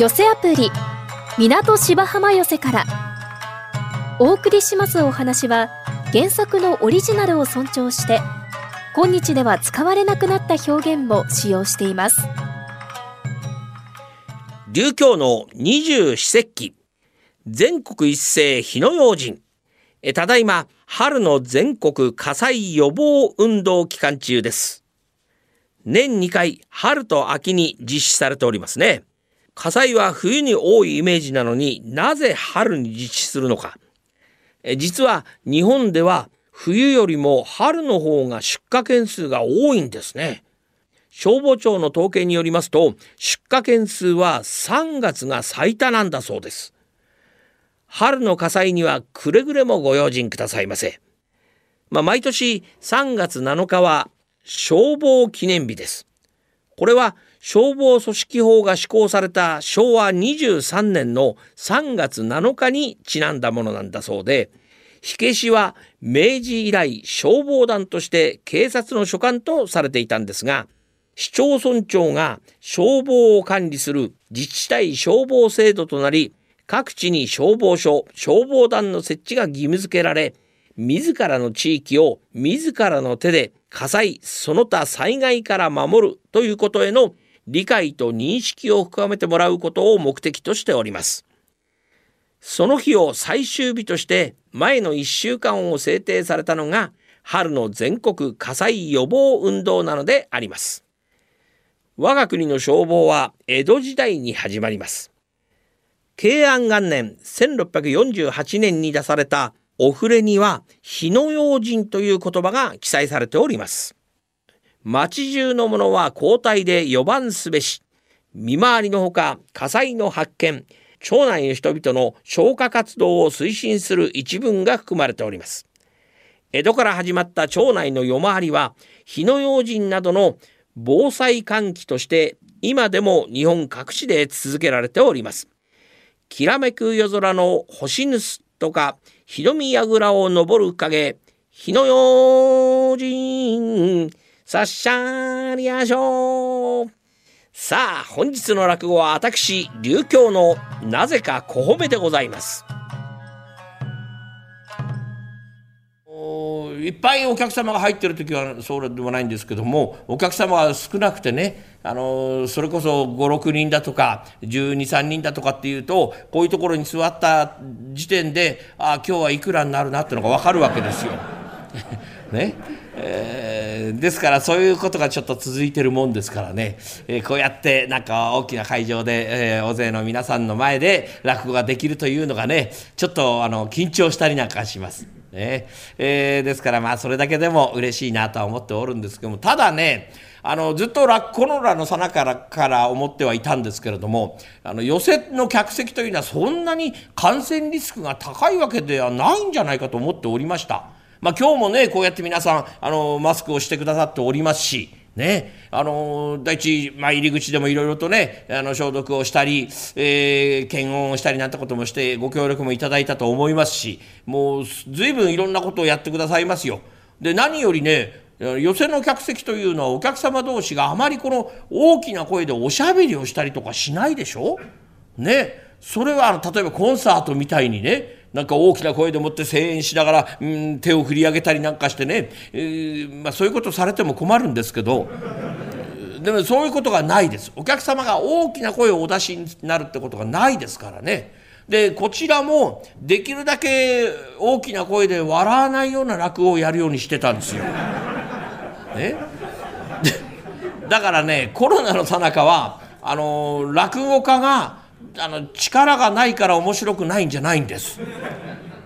寄せアプリ港芝浜寄せから。お送りしますお話は原作のオリジナルを尊重して今日では使われなくなった表現も使用しています。琉教の二十四節気。全国一斉火の用心。ただいま春の全国火災予防運動期間中です。年2回春と秋に実施されておりますね。火災は冬に多いイメージなのになぜ春に実施するのか。実は日本では冬よりも春の方が出火件数が多いんですね。消防庁の統計によりますと出火件数は3月が最多なんだそうです。春の火災にはくれぐれもご用心くださいませ。まあ、毎年3月7日は消防記念日です。これは消防組織法が施行された昭和23年の3月7日にちなんだものなんだそうで火消しは明治以来消防団として警察の所管とされていたんですが市町村長が消防を管理する自治体消防制度となり各地に消防署消防団の設置が義務付けられ自らの地域を自らの手で火災その他災害から守るということへの理解と認識を深めてもらうことを目的としております。その日を最終日として前の1週間を制定されたのが春の全国火災予防運動なのであります。我が国の消防は江戸時代に始まります。慶安元年1648年に出されたお触れには火の用心という言葉が記載されております。町中の者は交代で予番すべし。見回りのほか火災の発見町内の人々の消火活動を推進する一文が含まれております。江戸から始まった町内の夜回りは火の用心などの防災喚起として今でも日本各地で続けられております。きらめく夜空の星ぬすとかひろみやぐらを登る影火の用心さっしゃーりやしょう。さあ、本日の落語は私、流教のなぜか小褒めでございます。いっぱいお客様が入ってる時はそうでもないんですけどもお客様が少なくてねあのそれこそ56人だとか123人だとかっていうとこういうところに座った時点でああ今日はいくらになるなってのが分かるわけですよ。ねえー、ですからそういうことがちょっと続いてるもんですからね、えー、こうやってなんか大きな会場で、えー、大勢の皆さんの前で落語ができるというのがねちょっとあの緊張したりなんかします。ねえー、ですからまあそれだけでも嬉しいなとは思っておるんですけどもただねあのずっとコロナのさなからから思ってはいたんですけれどもあの寄席の客席というのはそんなに感染リスクが高いわけではないんじゃないかと思っておりました。まあ、今日もねこうやって皆さんあのマスクをしてくださっておりますし。ね、あの第一、まあ、入り口でもいろいろとねあの消毒をしたり、えー、検温をしたりなんてこともしてご協力もいただいたと思いますしもう随分いろんなことをやってくださいますよ。で何よりね寄席の客席というのはお客様同士があまりこの大きな声でおしゃべりをしたりとかしないでしょ？ねそれはあの例えばコンサートみたいにねなんか大きな声でもって声援しながら、うん、手を振り上げたりなんかしてね、えー、まあ、そういうことされても困るんですけどでもそういうことがないですお客様が大きな声をお出しになるってことがないですからね。でこちらもできるだけ大きな声で笑わないような落語をやるようにしてたんですよ。ね、だからねコロナのさなかはあの落語家があの力がないから面白くないんじゃないんです。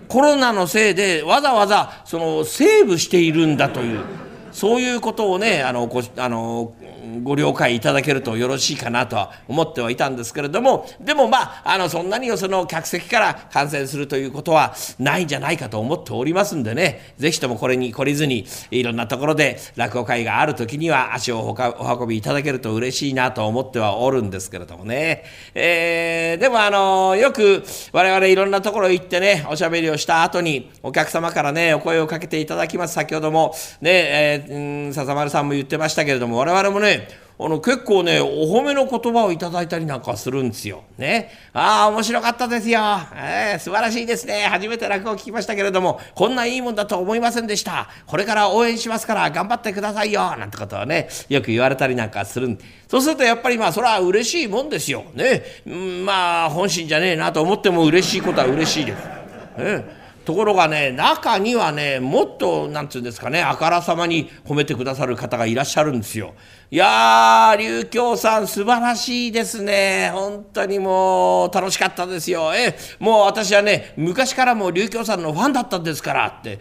コロナのせいでわざわざそのセーブしているんだというそういうことをねあのこあのご了解いただけるとよろしいかなとは思ってはいたんですけれどもでもまああのそんなにその客席から感染するということはないんじゃないかと思っておりますんでね。是非ともこれに懲りずにいろんなところで落語会がある時には足をお運びいただけると嬉しいなと思ってはおるんですけれどもね、えー、でもあのよく我々いろんなところ行ってねおしゃべりをした後にお客様からねお声をかけていただきます。先ほどもね、えー、笹丸さんも言ってましたけれども我々もねあの結構ねお褒めの言葉をいただいたりなんかするんですよ。ね。ああ面白かったですよ。えー、素晴らしいですね。初めて落語を聞きましたけれどもこんないいもんだと思いませんでした。これから応援しますから頑張ってくださいよ。なんてことはねよく言われたりなんかするそうするとやっぱりまあそれは嬉しいもんですよ。ね。うん、まあ本心じゃねえなと思っても嬉しいことは嬉しいです。ねところがね中にはねもっとなんて言うんですかねあからさまに褒めてくださる方がいらっしゃるんですよ。いやー琉球さん素晴らしいですね本当にもう楽しかったですよ。えもう私はね昔からもう琉球さんのファンだったんですからって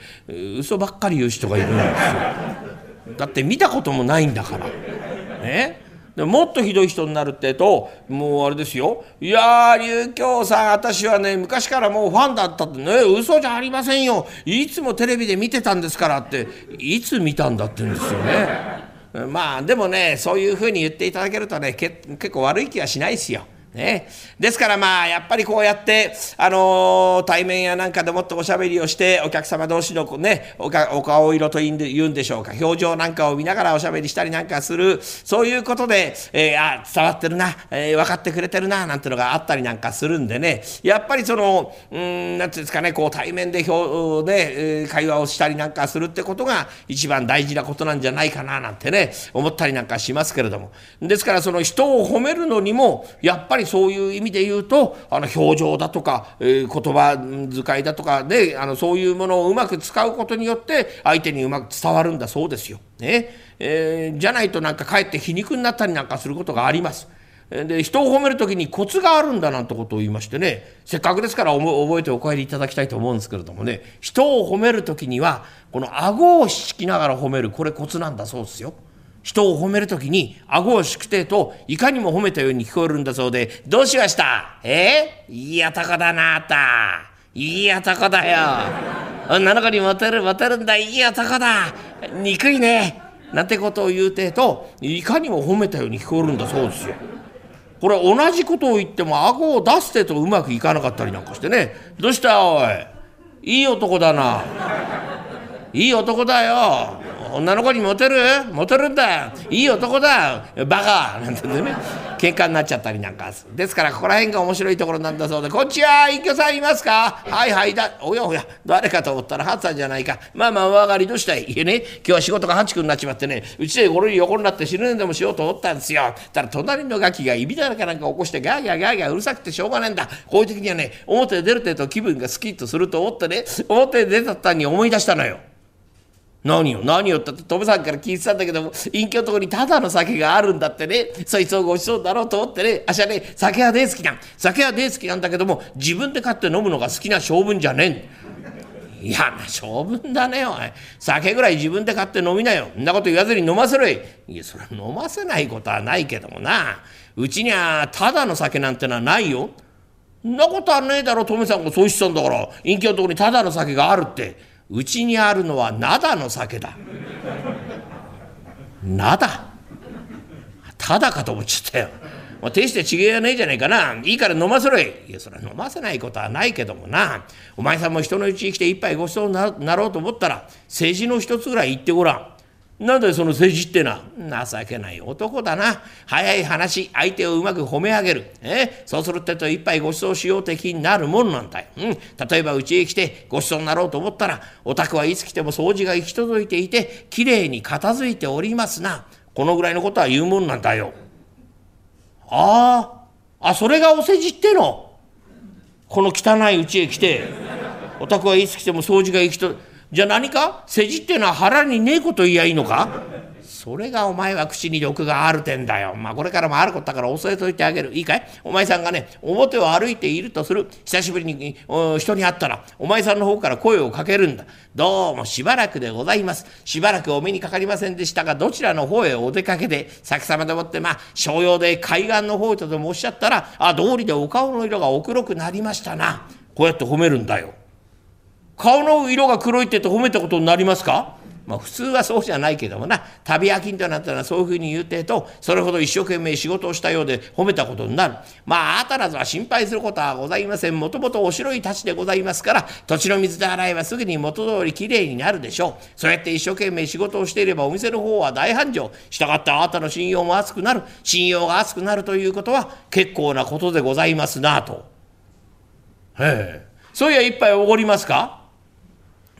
嘘ばっかり言う人がいるんですよ。だって見たこともないんだから。ねでもっとひどい人になるってともうあれですよ「いやー琉京さん私はね昔からもうファンだったってね嘘じゃありませんよいつもテレビで見てたんですから」っていつ見たんだって言うんですよね。まあでもねそういうふうに言っていただけるとね結構悪い気はしないですよ。ね、ですからまあやっぱりこうやって、あのー、対面やなんかでもっとおしゃべりをしてお客様同士のねおかお顔色というんでしょうか。表情なんかを見ながらおしゃべりしたりなんかする。そういうことで、えー、あ伝わってるな、えー、分かってくれてるななんてのがあったりなんかするんでね。やっぱりそのうんなんていうんですかねこう対面で表で、会話をしたりなんかするってことが一番大事なことなんじゃないかななんてね思ったりなんかしますけれども。ですからその人を褒めるのにもやっぱりりそういう意味で言うとあの表情だとか、えー、言葉遣いだとかであのそういうものをうまく使うことによって相手にうまく伝わるんだそうですよ。ねえー、じゃないとなんかかえって皮肉になったりなんかすることがあります。で人を褒める時にコツがあるんだなんてことを言いましてねせっかくですから覚えてお帰りいただきたいと思うんですけれどもね人を褒める時にはこの顎を引きながら褒めるこれコツなんだそうですよ。人を褒めるときに顎をしくてといかにも褒めたように聞こえるんだそうでどうしました？え？いい男だなあった。いい男だよ。女の子にモテるモテるんだ。いい男だ。憎いね。なんてことを言うてといかにも褒めたように聞こえるんだそうですよ。これ同じことを言っても顎を出すてとうまくいかなかったりなんかしてね。どうしたおい？いい男だな。いい男だよ。女の子にモテる？モテるんだ。いい男だ。バカ。なんてね。喧嘩になっちゃったりなんか。ですからここら辺が面白いところなんだそうで「こんちは隠居さんいますか？はいはい。だおやおや。誰かと思ったらハツさんじゃないか。まあまあお上がりどうしたいいえね。今日は仕事が八くになっちまってね。うちでゴロリ横になって死ぬんでもしようと思ったんですよ。たら隣のガキがいびだらかなんか起こしてガーギャーガーギャーうるさくてしょうがないんだ。こういう時にはね表で出る程度気分がスキッとすると思ってね表で出たったに思い出したのよ。何よ何よってトムさんから聞いてたんだけども隠居のとこにただの酒があるんだってね。そいつをごちそうだろうと思ってね。あしはね酒は大好きなん。酒は大好きなんだけども自分で買って飲むのが好きな性分じゃねえいやな性分だねおい。酒ぐらい自分で買って飲みなよ。んなこと言わずに飲ませろいいやそれ飲ませないことはないけどもな。うちにはただの酒なんてのはないよ。んなことはねえだろトメさんが。そうしてたんだから。隠居のとこにただの酒があるって。うちにあるのは灘の酒だ灘ただかと思っちゃったよ。もう手して違えやねえじゃねえかな。いいから飲ませろい。いや、それは飲ませないことはないけどもな。お前さんも人のうちに来て一杯ごちそうになろうと思ったら、政治の一つぐらい言ってごらん。なんだよその政治ってな情けない男だな。早い話相手をうまく褒め上げる、え？そうするってと一杯ご馳走しようって気になるもんなんだよ、うん、例えばうちへ来てご馳走になろうと思ったらお宅はいつ来ても掃除が行き届いていてきれいに片付いておりますな。このぐらいのことは言うもんなんだよ。あああそれがお世辞っての？この汚いうちへ来てお宅はいつ来ても掃除が行き届いてじゃあ何か？世辞っていうのは腹にねえこと言いやいいのか？それがお前は口に力があるてんだよ。まあこれからもあることだから教えといてあげる。いいかい？お前さんがね、表を歩いているとする。久しぶりに人に会ったら、お前さんの方から声をかけるんだ。どうもしばらくでございます。しばらくお目にかかりませんでしたが、どちらの方へお出かけで、先様でもって、まあ、商用で海岸の方へとでもおっしゃったら、あ、道理でお顔の色がお黒くなりましたな。こうやって褒めるんだよ。顔の色が黒いって言って褒めたことになりますか？まあ普通はそうじゃないけどもな。旅飽きんとなったらそういうふうに言うてとそれほど一生懸命仕事をしたようで褒めたことになる。まああたらずは心配することはございません。もともとお白い太刀でございますから土地の水で洗えばすぐに元通りきれいになるでしょう。そうやって一生懸命仕事をしていればお店の方は大繁盛。したがってあなたの信用も厚くなる。信用が厚くなるということは結構なことでございますなと。へえ。そういや一杯おごりますか？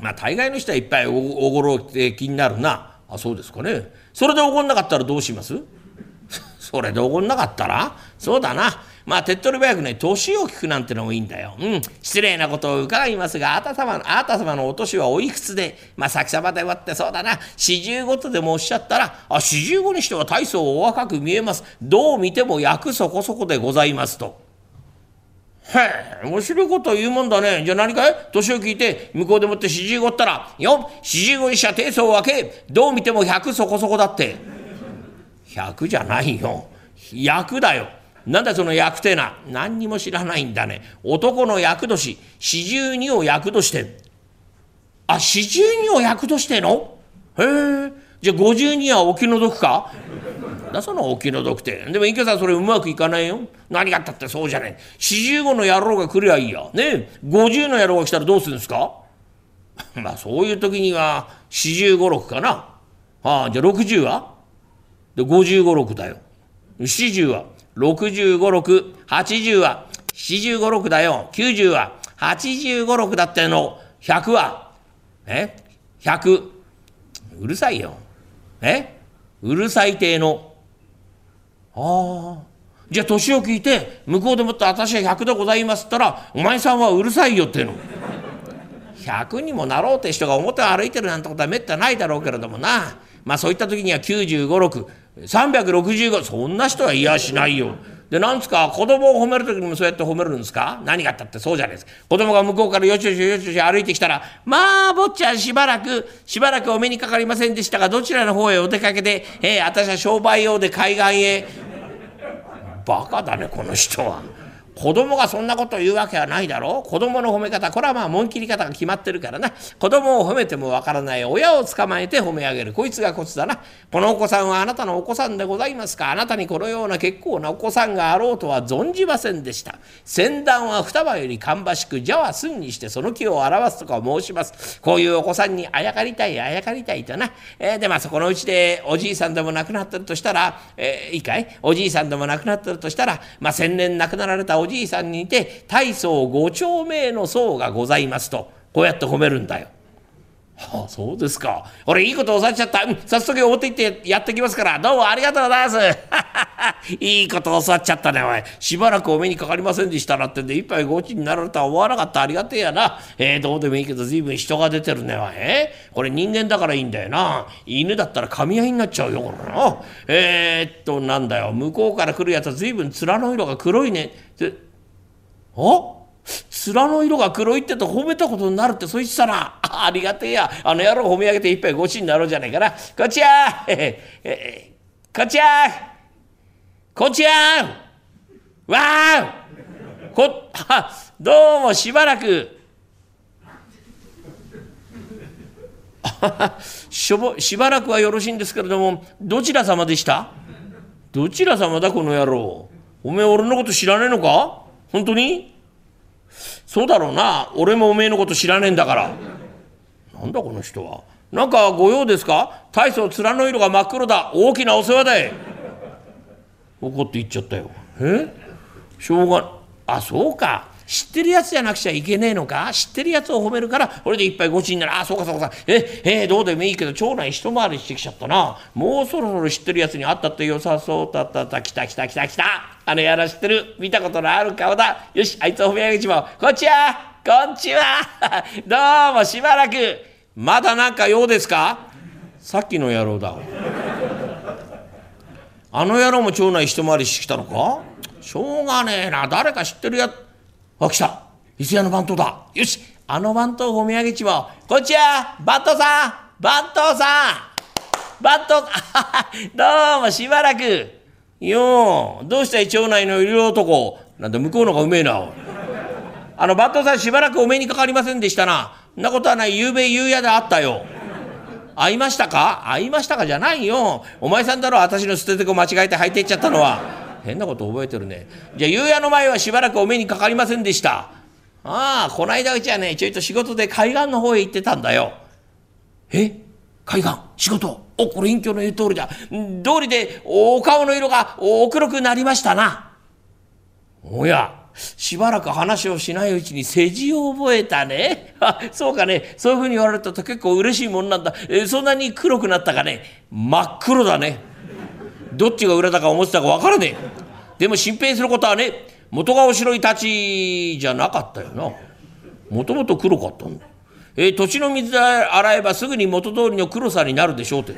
まあ大概の人はいっぱいおごろうって気になるな。あそうですかね。それでおごんなかったらどうします？それでおごんなかったら？そうだな。まあ手っ取り早くね年を聞くなんてのもいいんだよ。うん。失礼なことを伺いますがあなた様のあなた様のお年はおいくつで？まあ先様で割ってそうだな。四十五とでもおっしゃったらあ四十五にしては大層お若く見えます。どう見ても役そこそこでございますと。へえ面白いこと言うもんだね。じゃあ何かい？年を聞いて向こうでもって四十五ったら「よ四十五にしちゃ低層分け。どう見ても100そこそこだって」100じゃないよ。役だよ。なんだその役ってな。何にも知らないんだね。男の役年。四十二を役としてあ四十二を役としての？へえ。じゃあ52はお気の毒か？だそのお気の毒って。でも池さんそれうまくいかないよ。何があったってそうじゃない。45の野郎が来りゃいいや。ね50の野郎が来たらどうするんですか？まあそういう時には4546かな。ああじゃあ60は？で556だよ。70は ?65、6。80は？756だよ。90は？856だっての100は？え？100うるさいよ。え？うるさい亭のああ。じゃあ年を聞いて向こうでもって私は100でございますったらお前さんはうるさいよっての。100にもなろうって人が表を歩いてるなんてことはめったないだろうけれどもなまあそういった時には956,365そんな人はいやしないよ。でなんですか？子供を褒める時にもそうやって褒めるんですか？何があったってそうじゃないです。か子供が向こうからよちよちよちよち歩いてきたら「まあ坊ちゃんしばらくしばらくお目にかかりませんでしたがどちらの方へお出かけで、えー、私は商売用で海岸へ」バカだねこの人は。子供がそんなこと言うわけはないだろう。子供の褒め方これはまあ紋切り方が決まってるからな。子供を褒めてもわからない。親を捕まえて褒め上げる。こいつがコツだな。このお子さんはあなたのお子さんでございますか。あなたにこのような結構なお子さんがあろうとは存じませんでした。先端は双葉より芳しく蛇は寸にしてその木を表すとか申します。こういうお子さんにあやかりたいあやかりたいとな、えー、でまあそこのうちでおじいさんでも亡くなってるとしたら、えー、いいかい？おじいさんでも亡くなってるとしたらまあ先年亡くなられたおおじいさんにいて大層五丁目の層がございますとこうやって褒めるんだよ。はあ、そうですか。俺いいことをされちゃった。うん、早速持って行ってやってきますから。どうもありがとうございます。いいことを教わっちゃったね、おい。しばらくお目にかかりませんでしたなってんで、一杯ごちになられたは思わなかった。ありがてえやな。えー、どうでもいいけど、随分人が出てるね、おい。えー、これ人間だからいいんだよな。犬だったら噛み合いになっちゃうよ、これな。えー、っと、なんだよ。向こうから来るやつは随分面の色が黒いね。あ？面の色が黒いってと褒めたことになるってそいつさな。ありがてえや。あの野郎褒め上げて一杯ごちになろうじゃないかなこっちやええこっちやこっちやわあこはどうもしばらく。しょぼしばらくはよろしいんですけれどもどちら様でした？どちら様だこの野郎。おめえ俺のこと知らねえのか？本当に？そうだろうな。俺もおめえのこと知らねえんだから。なんだこの人は？なんか御用ですか？大層面の色が真っ黒だ。大きなお世話だい。怒って言っちゃったよ。え？しょうがあそうか。知ってるやつじゃなくちゃいけねえのか？知ってるやつを褒めるからこれでいっぱいごちになる。あそうかそうかえ？えどうでもいいけど町内一回りしてきちゃったな。もうそろそろ知ってるやつに会ったってよさそう。たったた来た来た来た来た。あのやら知ってる見たことのある顔だ。よしあいつを褒め上げちまおう。こんちはこんちは。どうもしばらく。まだなんか用ですか？さっきの野郎だ。あの野郎も町内一回りしてきたのか？しょうがねえな。誰か知ってるやあ来た。伊勢屋の番頭だ。よしあの番頭をお土産ちもこんちは番頭さん。番頭さん。番頭 どうもしばらく。ようどうしたい町内のいる男なんだ向こうのがうめえなあの番頭さんしばらくお目にかかりませんでしたなそんなことはないゆうべ夕夜であったよ会いましたか？会いましたかじゃないよ。お前さんだろ、私の捨ててこ間違えて履いていっちゃったのは。変なこと覚えてるね。じゃあ、夕夜の前はしばらくお目にかかりませんでした。ああ、こないだうちはね、ちょいと仕事で海岸の方へ行ってたんだよ。え？海岸仕事お、これ隠居の言う通りだ。通りでお顔の色がお黒くなりましたな。おや、しばらく話をしないうちに世辞を覚えたね。あ、そうかね。そういうふうに言われると結構嬉しいもんなんだ。えそんなに黒くなったかね。真っ黒だね。どっちが裏だか思ってたか分からねえ。でも心配することはね、元顔白いたちじゃなかったよな。もともと黒かったんだ。えー、土地の水で洗えばすぐに元通りの黒さになるでしょうって。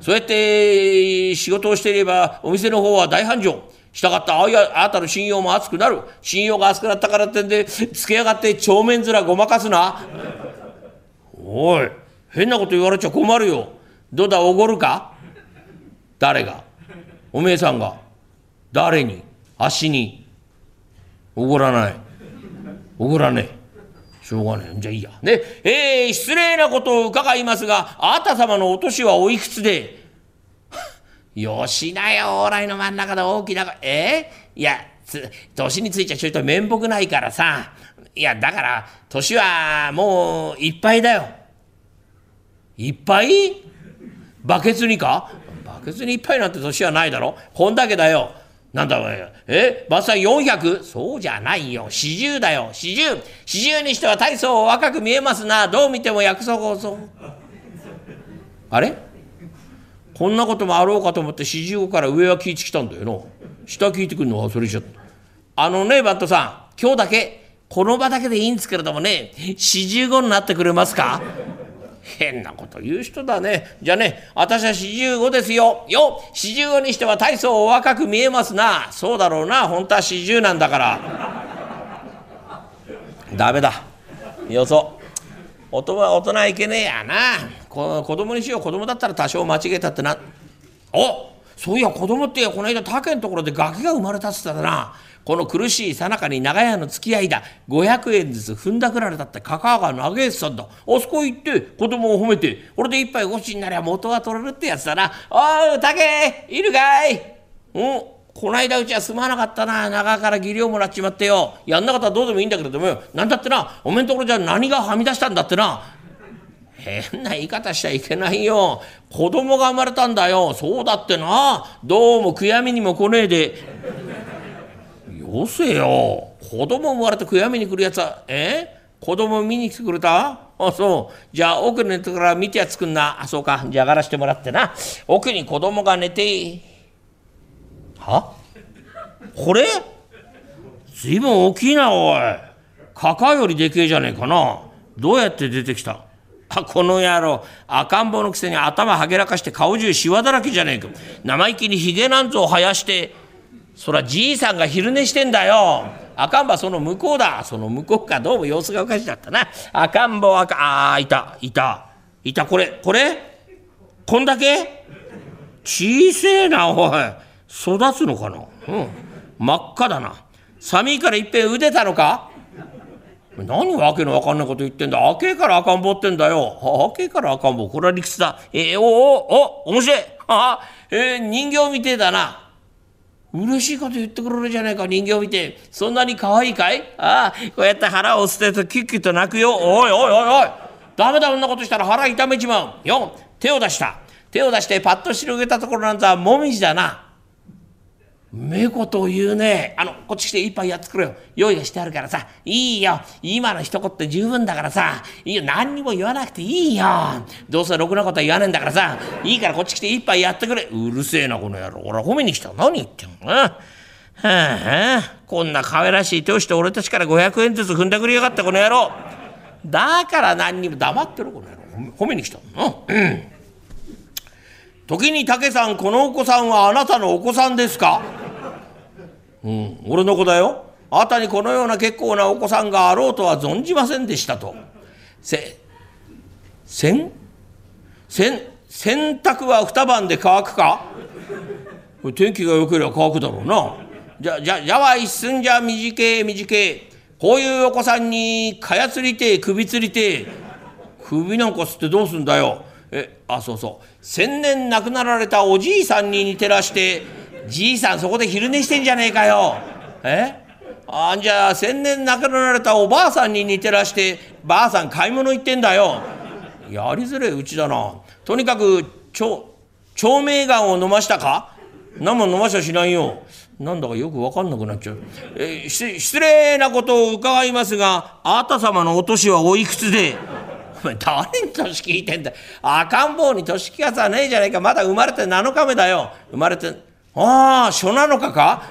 そうやって仕事をしていればお店の方は大繁盛。したがったああなたの信用も厚くなる。信用が厚くなったからってんで、つけやがって帳面面ごまかすな。おい、変なこと言われちゃ困るよ。どうだ、おごるか？誰が？おめえさんが。誰に？足に？おごらない。おごらねえ。しょうがねえ。じゃあいいや。ね、えー、失礼なことを伺いますが、あなた様のお年はおいくつで？よしなよ、往来の真ん中で大きな、え？ー、いや、年についちゃちょいと面目ないからさ。いや、だから、年はもういっぱいだよ。いっぱい？バケツにか？バケツにいっぱいなんて年はないだろこんだけだよ。なんだお前、え？バスは 400? そうじゃないよ。四十だよ。四十。四十にしては大層若く見えますな。どう見ても約束をそう。あれ？こんなこともあろうかと思って四十五から上は聞いてきたんだよな。下聞いてくるの忘れちゃった。あのね、バットさん、今日だけ、この場だけでいいんですけれどもね、四十五になってくれますか？変なこと言う人だね。じゃあね、私は四十五ですよ。よ四十五にしては大層お若く見えますな。そうだろうな。本当は四十なんだから。ダメだ。よそ。大人は大人いけねえやな。こ子供にしよう。子供だったら多少間違えたってな。おそういや子供ってこの間他県のところでガキが生まれたっつったらな。この苦しいさなかに長屋の付き合いだ。500円ずつ踏んだくられたってカカアが投げてたんだ。あそこ行って子供を褒めてこれで一杯ごちになりゃ元は取れるってやつだな。おう竹いるかい?うん？こないだうちはすまなかったな。長から技量もらっちまってよ。やんなかったらどうでもいいんだけれどもよ。なんだってなおめんところじゃ何がはみ出したんだってな。変な言い方しちゃいけないよ。子供が生まれたんだよ。そうだってな。どうも悔やみにも来ねえで。よせよ。子供生まれて悔やみに来るやつはえ？子供見に来てくれた？あそう。じゃあ奥寝てから見てやつくんな。あそうか。じゃあ上がらしてもらってな。奥に子供が寝ては？これ？ずいぶん大きいなおい。カカよりでけえじゃねえかな。どうやって出てきた？あこの野郎。赤ん坊のくせに頭はげらかして顔中しわだらけじゃねえか。生意気にひげなんぞを生やして。そらじいさんが昼寝してんだよ。赤ん坊その向こうだ。その向こうか。どうも様子がおかしかったな。赤ん坊赤、ああ、いた、いた。いた、これ、これ？こんだけ？小せえな、おい。育つのかな？うん。真っ赤だな。寒いからいっぺん腕たのか？何わけのわかんないこと言ってんだ。赤えから赤ん坊ってんだよ。赤えから赤ん坊。これは理屈だ。えー、おお、お、面白い。あえー、人形みてえだな。嬉しいこと言ってくれるじゃないか人形見て。そんなに可愛いかい？ああこうやって腹を捨てるとキュッキュッと泣くよ。おいおいおいおい。ダメだそんなことしたら腹痛めちまう。よ手を出した。手を出してパッと広げたところなんざもみじだな。めこと言うね。あの、こっち来て一杯やってくれよ。用意がしてあるからさ。いいよ。今の一言って十分だからさ。いいよ。何にも言わなくていいよ。どうせろくなことは言わねえんだからさ。いいからこっち来て一杯やってくれ。うるせえな、この野郎。俺は褒めに来た。何言ってんの？はあ、こんな可愛らしい手をして俺たちから500円ずつ踏んでくれやがった、この野郎。だから何にも黙ってろ、この野郎。褒めに来たの？うん。時に武さん、このお子さんはあなたのお子さんですか？うん、俺の子だよ。あたにこのような結構なお子さんがあろうとは存じませんでしたと。せ、せん？せん、洗濯は二晩で乾くか？天気が良ければ乾くだろうな。じゃ、じゃ、じゃは一寸じゃ短え短え。こういうお子さんにかやつりて、首つりて。首なんか吸ってどうすんだよ。えあそうそう千年亡くなられたおじいさんに似てらしてじいさんそこで昼寝してんじゃねえかよ。え？あんじゃあ千年亡くなられたおばあさんに似てらしてばあさん買い物行ってんだよ。やりづれうちだな。とにかくちょ長命がんを飲ましたか？何も飲ましゃしないよ。なんだかよく分かんなくなっちゃう。えー、失礼なことを伺いますが、あなた様のお年はおいくつで？お前誰に年聞いてんだ赤ん坊に年聞かさねえじゃねえか。まだ生まれて7日目だよ。生まれて、ああ、初7日か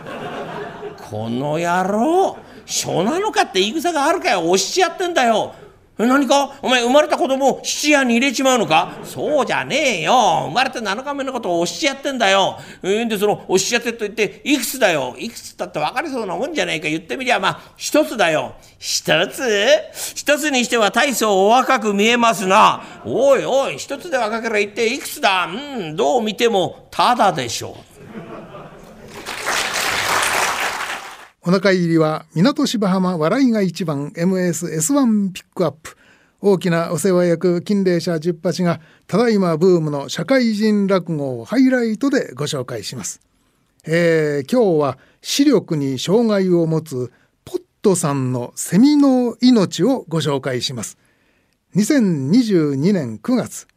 この野郎。初7日って言い草があるかよ。押しちゃってんだよ。え、何か？お前生まれた子供を質屋に入れちまうのか？そうじゃねえよ。生まれて7日目のことを押しちゃってんだよ。えー、で、その押しちゃってと言って、いくつだよ。いくつだって分かりそうなもんじゃないか。言ってみりゃ、まあ、一つだよ。一つ？一つにしては大層お若く見えますな。おいおい、一つで若ければ言っていくつだ？うん、どう見てもただでしょう。お腹入りは港芝浜笑いが一番 MSS1 ピックアップ。大きなお世話役金霊社十八がただいまブームの社会人落語をハイライトでご紹介します、えー、今日は視力に障害を持つポットさんのセミの命をご紹介します。2022年9月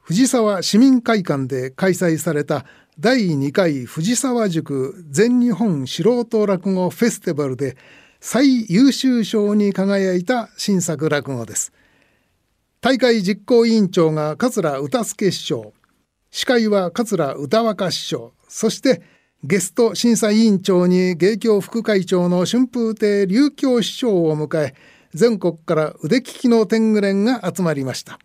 藤沢市民会館で開催された第2回藤沢塾全日本素人落語フェスティバルで最優秀賞に輝いた新作落語です。大会実行委員長が桂歌助師匠、司会は桂歌若師匠、そしてゲスト審査委員長に芸協副会長の春風亭琉教師匠を迎え、全国から腕利きの天狗連が集まりました。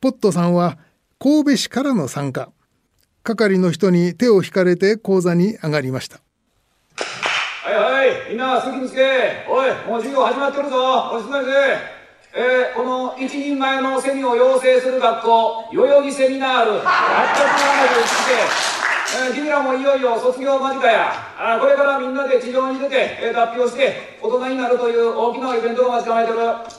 ポットさんは神戸市からの参加。係の人に手を引かれて講座に上がりました。はいはいみんな席につけおいもう授業始まってるぞ。おいすまいぜえー、この一人前のセミを養成する学校代々木セミナール。871で、えー、君らもいよいよ卒業間近や。あこれからみんなで地上に出て、えー、脱皮をして大人になるという大きなイベントが待ち構えてる。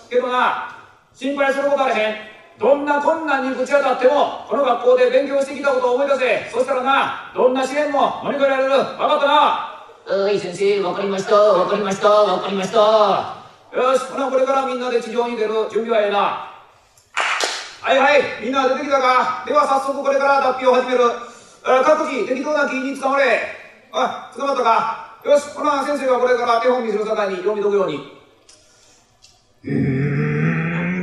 けどな心配することあれへん。どんな困難にぶち当たってもこの学校で勉強してきたことを思い出せそしたらなどんな試練も乗り越えられる？分かったな。はい先生分かりました。分かりました。分かりました。よしほなこれからみんなで地上に出る準備はええな。はいはいみんな出てきたか。では早速これから脱皮を始める。各自適当な木に捕まれ。あ捕まったか。よしほな先生がこれから手本見せる境に読み解くように。うんパリ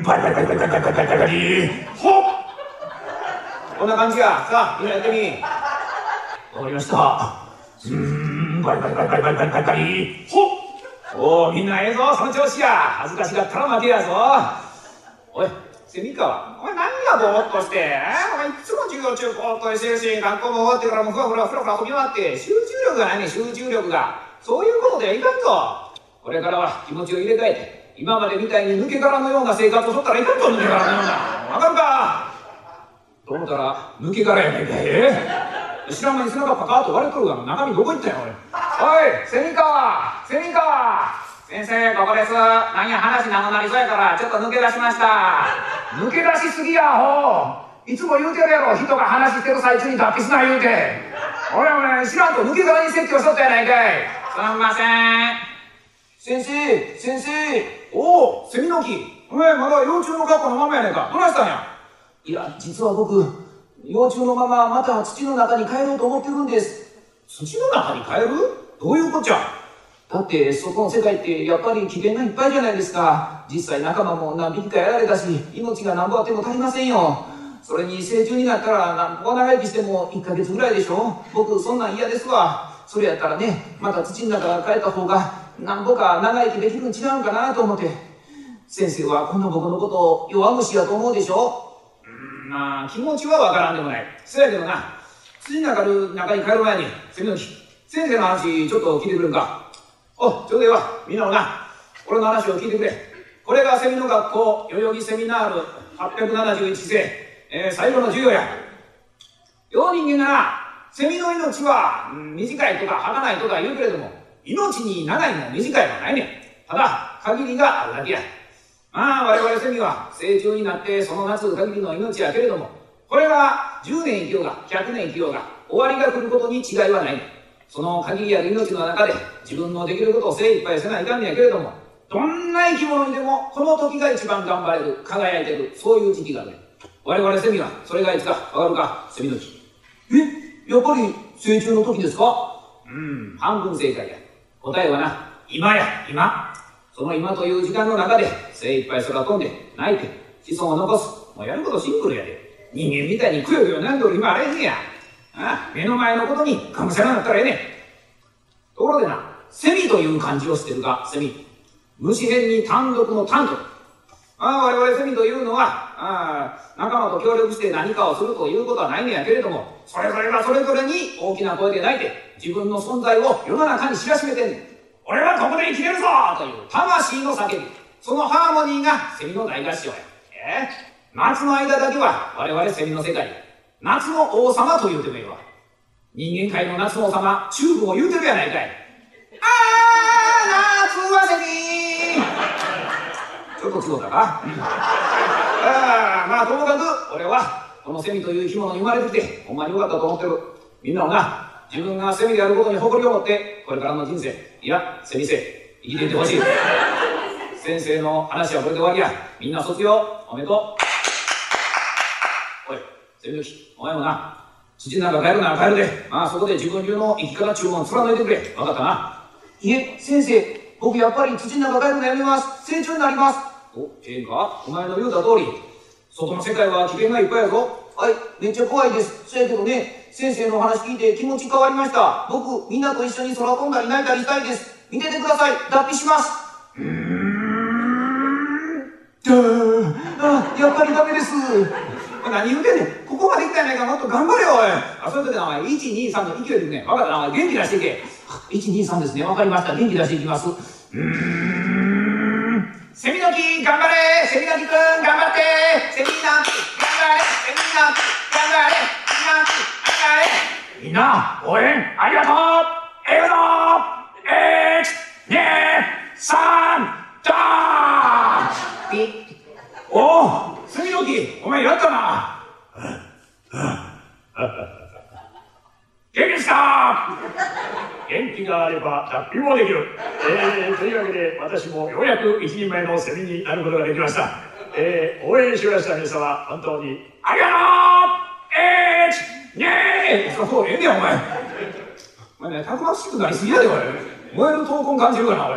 パリパリパリパリパリパリパリパリほっ。こんな感じやさあみんなやっ。てみわかりましたうんパリパリパリパリパリパリパリパリほっ。おみんなええぞその調子や恥ずかしがっ。たら負けやぞおい蝉川お前何やぼーっ。としてお前いつも授業中ぼーっ。としてるし学校も終わっ。てからもふわふらふらふら飛び回っ。て集中力がないね集中力がそういうことではいかんぞこれからは気持ちを入れ替えて今までみたいに抜け殻のような生活をしとったらいかんと抜け殻のような。わかるか？と思ったら抜け殻やないかい。知らん間に背中パカーッと割れとるが中身どこ行ったんやおい？おい蝉川蝉川先生ここです。何や話長なりそうやからちょっと抜け出しました。抜け出しすぎやほういつも言うてるやろ。人が話してる最中に脱皮すな言うて。俺お前知らんと抜け殻に説教しとったやないかい。すんません。先生先生おおセミの木。お前まだ幼虫の学校のままやねんか。どないしたんや？いや実は僕幼虫のまままた土の中に帰ろうと思ってるんです。土の中に帰る？どういうこっちゃ？だって外の世界ってやっぱり危険がいっぱいじゃないですか。実際仲間も何匹かやられたし命が何ぼあっても足りませんよ。それに成虫になったら何ぼ長生きしても1ヶ月ぐらいでしょ？僕そんなん嫌ですわ。それやったらねまた土の中帰った方がなんぼか長生きできるん違うんかなと思って。先生はこんな僕のことを弱虫やと思うでしょ？うん、まあ気持ちはわからんでもない。そやけどな、土の中る中に帰る前に、セミの木、先生の話ちょっと聞いてくれんか。お、ちょうどええわ。みんなもな、俺の話を聞いてくれ。これがセミの学校、代々木セミナール871世、えー、最後の授業や。よう人間がな、セミの命は、短いとか儚いとか言うけれども、命に長いも短いもないねん。ただ、限りがあるだけや。まあ、我々セミは成虫になってその夏限りの命やけれども、これは10年生きようが100年生きようが終わりが来ることに違いはないその限りある命の中で自分のできることを精一杯せないかんねやけれどもどんな生き物にでもこの時が一番頑張れる輝いてるそういう時期がある我々セミはそれがいつかわかるか？セミの木。え？やっぱり成虫の時ですか？うん半分正解や。答えはな今や今。その今という時間の中で精一杯空飛んで泣いて子孫を残す。もうやることシンプルやで。人間みたいにくよくよなんでおる今あれへんや。ああ目の前のことにがむしゃらなったらええねん。ところでなセミという漢字を捨てるかセミ。虫編に単独の単と。ああ我々セミというのはああ仲間と協力して何かをするということはないんやけれどもそれぞれがそれぞれに大きな声で泣いて自分の存在を世の中に知らしめてんねん。俺はここで生きれるぞという魂の叫び。そのハーモニーがセミの大合唱や。え夏の間だけは我々セミの世界。夏の王様と言うてもいいわ人間界の夏の王様チューブを言うてるやないかい。あー夏はセミ。ちょっと違うたか、うん、あまあともかく俺はこのセミという生き物に生まれてきてほんまによかったと思ってる。みんなもな自分がセミであることに誇りを持ってこれからの人生いやセミ生生きていてほしい。先生の話はこれで終わりや。みんな卒業おめでとう。おいセミの木お前もな土なんか帰るなら帰るで。まあそこで自分流の生き方注文貫いてくれ。分かったな。いえ先生僕やっぱり土の中帰るのやめます。成長になります。おええか？お前の言うた通り。外の世界は危険がいっぱいやぞ。はいめっちゃ怖いです。そやけどね先生のお話聞いて気持ち変わりました。僕みんなと一緒に空飛んだり泣いたりしたいです。見ててください。脱皮します。うーん。あやっぱりダメです。何言うてんねん。ここまで来たやないか。もっと頑張れよおい。あそういう時はお前123の勢いでね分かったな。元気出していけ。123ですね。分かりました。元気出していきます。うーんセミの木頑張れ！セミの木くん頑張って！セミの木頑張れ！セミの木頑張れ！セミの木頑張れ！みんな応援ありがとう!ええぞ1 2 3ドーンピッおおセミの木お前やったな?元気ですか元気があれば脱皮もできる。えー、というわけで私もようやく一人前のセミになることができました。えー、応援してくださった皆様、本当にありがとうえー、にーそう、ええねん、お前。お前ね、たくましくなりすぎやで、おい。燃える闘魂感じるかな、おい。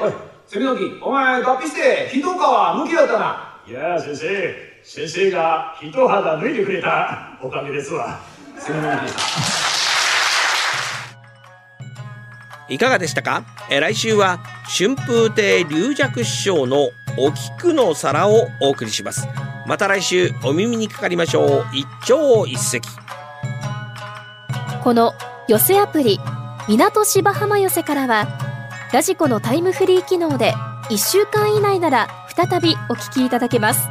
おい、セミの木、お前脱皮して、一皮抜きやったな。いや先生、先生が一肌脱いでくれたおかげですわ。セミの木でした。いかがでしたか？え来週は春風亭龍尺師匠のお菊の皿をお送りします。また来週お耳にかかりましょう。一朝一夕。この寄せアプリ港芝浜寄せからはラジコのタイムフリー機能で1週間以内なら再びお聞きいただけます。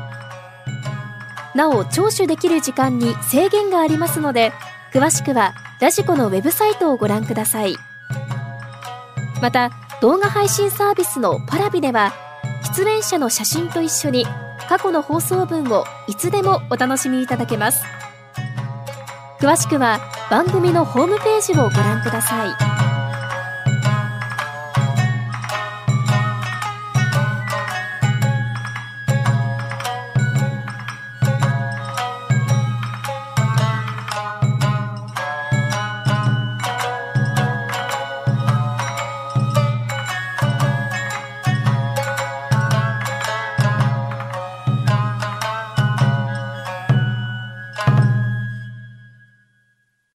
なお聴取できる時間に制限がありますので詳しくはラジコのウェブサイトをご覧ください。また動画配信サービスのパラビでは出演者の写真と一緒に過去の放送分をいつでもお楽しみいただけます。詳しくは番組のホームページをご覧ください。